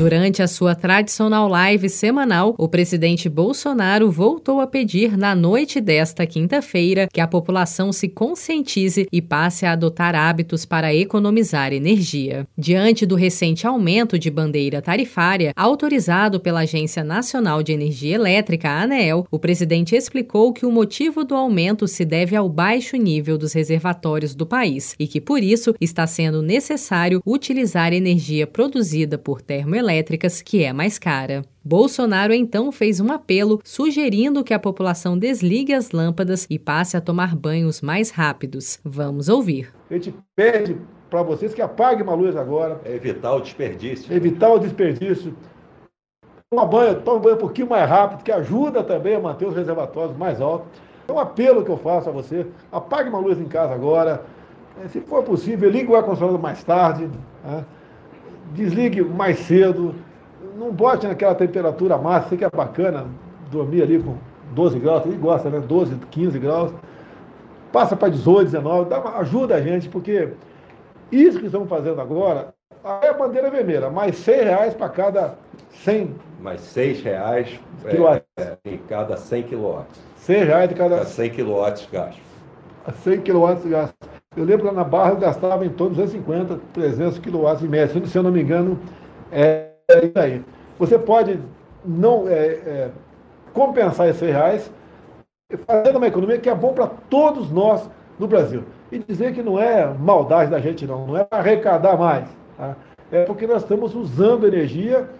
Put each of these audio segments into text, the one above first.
Durante a sua tradicional live semanal, o presidente Bolsonaro voltou a pedir na noite desta quinta-feira que a população se conscientize e passe a adotar hábitos para economizar energia. Diante do recente aumento de bandeira tarifária autorizado pela Agência Nacional de Energia Elétrica, ANEEL, o presidente explicou que o motivo do aumento se deve ao baixo nível dos reservatórios do país e que, por isso, está sendo necessário utilizar energia produzida por termoelétricas elétricas, que é mais cara. Bolsonaro então fez um apelo sugerindo que a população desligue as lâmpadas e passe a tomar banhos mais rápidos. Vamos ouvir. A gente pede para vocês que apaguem uma luz agora. É evitar o desperdício. Evitar o desperdício. Toma banho, toma banho um pouquinho mais rápido, que ajuda também a manter os reservatórios mais altos. É um apelo que eu faço a você. Apague uma luz em casa agora. Se for possível, ligue o ar-condicionado mais tarde. Né? Desligue mais cedo, não bote naquela temperatura máxima, sei que é bacana dormir ali com 12 graus, ele gosta, né? 12, 15 graus. Passa para 18, 19, dá uma, ajuda a gente, porque isso que estamos fazendo agora é a bandeira vermelha, mais 100 reais para cada 100. Mais 6 reais é, em cada 100 quilowatts. 6 reais de cada... cada 100 quilowatts gastos. 100 quilowatts gastos. Eu lembro que lá na Barra eu gastava em torno de 250, 300 quilowatts em média. Se eu não me engano, é isso aí. Você pode não é, é, compensar esses reais fazendo uma economia que é bom para todos nós no Brasil. E dizer que não é maldade da gente, não, não é arrecadar mais. Tá? É porque nós estamos usando energia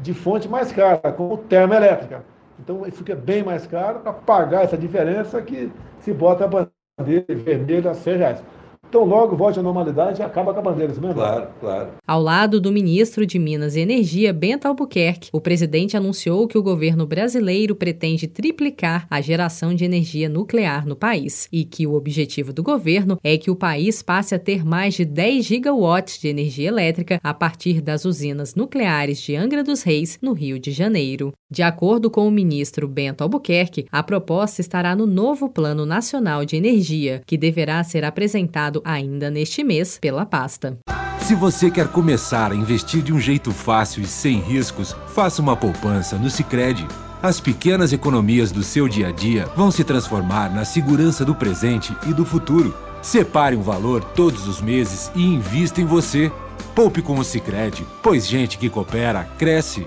de fonte mais cara, como termoelétrica. Então fica bem mais caro para pagar essa diferença que se bota a bandeira vermelha a 100 reais. Então, logo volte à normalidade e acaba com a bandeira, isso mesmo? Claro, claro. Ao lado do ministro de Minas e Energia, Bento Albuquerque, o presidente anunciou que o governo brasileiro pretende triplicar a geração de energia nuclear no país e que o objetivo do governo é que o país passe a ter mais de 10 gigawatts de energia elétrica a partir das usinas nucleares de Angra dos Reis, no Rio de Janeiro. De acordo com o ministro Bento Albuquerque, a proposta estará no novo Plano Nacional de Energia, que deverá ser apresentado ainda neste mês pela pasta. Se você quer começar a investir de um jeito fácil e sem riscos, faça uma poupança no Sicredi. As pequenas economias do seu dia a dia vão se transformar na segurança do presente e do futuro. Separe um valor todos os meses e invista em você. Poupe com o Sicredi, pois gente que coopera cresce.